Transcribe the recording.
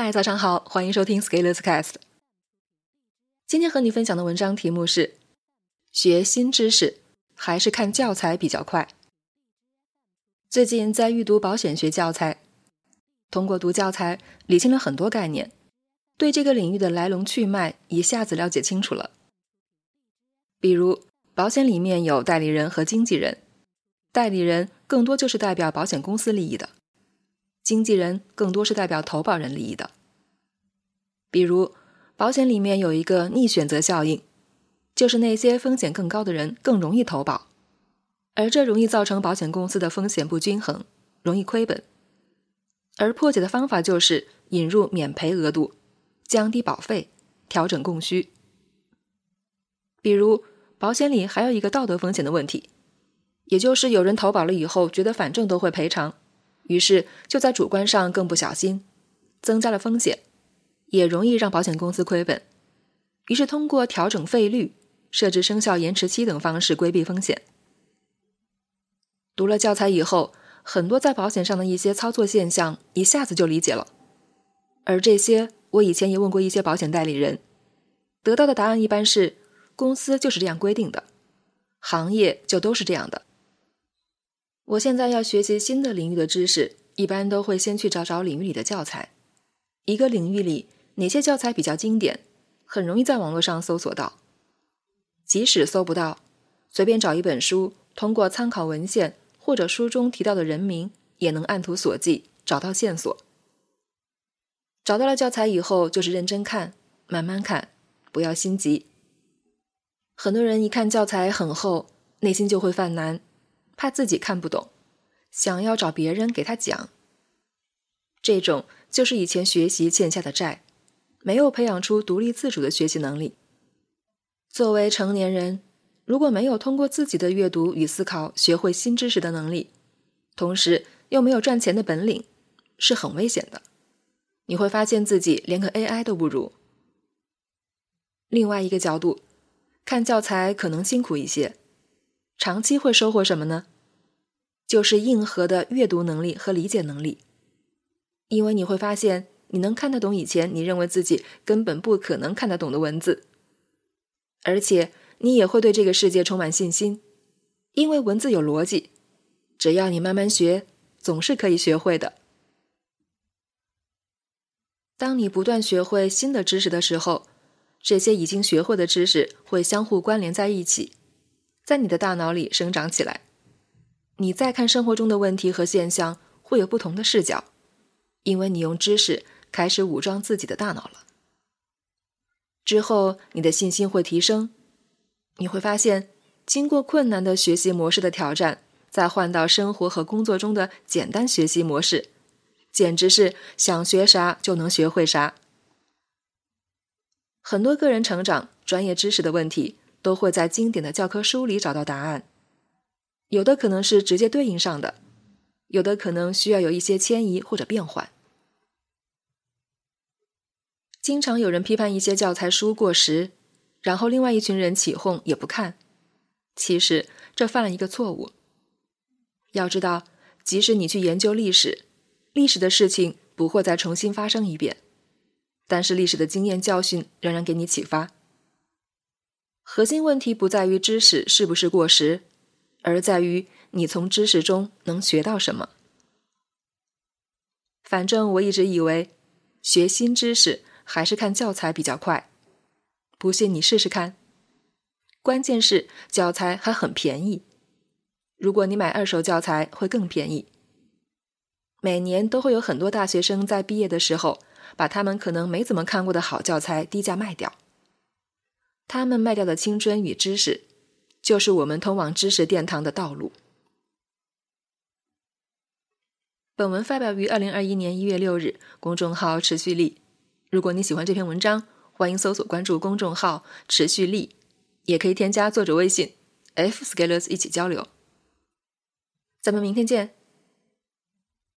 嗨，早上好，欢迎收听 Scalers Cast。今天和你分享的文章题目是：学新知识还是看教材比较快？最近在预读保险学教材，通过读教材理清了很多概念，对这个领域的来龙去脉一下子了解清楚了。比如，保险里面有代理人和经纪人，代理人更多就是代表保险公司利益的。经纪人更多是代表投保人利益的，比如保险里面有一个逆选择效应，就是那些风险更高的人更容易投保，而这容易造成保险公司的风险不均衡，容易亏本。而破解的方法就是引入免赔额度，降低保费，调整供需。比如保险里还有一个道德风险的问题，也就是有人投保了以后觉得反正都会赔偿。于是就在主观上更不小心，增加了风险，也容易让保险公司亏本。于是通过调整费率、设置生效延迟期等方式规避风险。读了教材以后，很多在保险上的一些操作现象一下子就理解了。而这些我以前也问过一些保险代理人，得到的答案一般是：公司就是这样规定的，行业就都是这样的。我现在要学习新的领域的知识，一般都会先去找找领域里的教材。一个领域里哪些教材比较经典，很容易在网络上搜索到。即使搜不到，随便找一本书，通过参考文献或者书中提到的人名，也能按图索骥找到线索。找到了教材以后，就是认真看，慢慢看，不要心急。很多人一看教材很厚，内心就会犯难。怕自己看不懂，想要找别人给他讲。这种就是以前学习欠下的债，没有培养出独立自主的学习能力。作为成年人，如果没有通过自己的阅读与思考学会新知识的能力，同时又没有赚钱的本领，是很危险的。你会发现自己连个 AI 都不如。另外一个角度，看教材可能辛苦一些。长期会收获什么呢？就是硬核的阅读能力和理解能力，因为你会发现你能看得懂以前你认为自己根本不可能看得懂的文字，而且你也会对这个世界充满信心，因为文字有逻辑，只要你慢慢学，总是可以学会的。当你不断学会新的知识的时候，这些已经学会的知识会相互关联在一起。在你的大脑里生长起来，你再看生活中的问题和现象，会有不同的视角，因为你用知识开始武装自己的大脑了。之后，你的信心会提升，你会发现，经过困难的学习模式的挑战，再换到生活和工作中的简单学习模式，简直是想学啥就能学会啥。很多个人成长、专业知识的问题。都会在经典的教科书里找到答案，有的可能是直接对应上的，有的可能需要有一些迁移或者变换。经常有人批判一些教材书过时，然后另外一群人起哄也不看。其实这犯了一个错误。要知道，即使你去研究历史，历史的事情不会再重新发生一遍，但是历史的经验教训仍然给你启发。核心问题不在于知识是不是过时，而在于你从知识中能学到什么。反正我一直以为，学新知识还是看教材比较快。不信你试试看。关键是教材还很便宜，如果你买二手教材会更便宜。每年都会有很多大学生在毕业的时候，把他们可能没怎么看过的好教材低价卖掉。他们卖掉的青春与知识，就是我们通往知识殿堂的道路。本文发表于二零二一年一月六日，公众号“持续力”。如果你喜欢这篇文章，欢迎搜索关注公众号“持续力”，也可以添加作者微信 “f scalers” 一起交流。咱们明天见。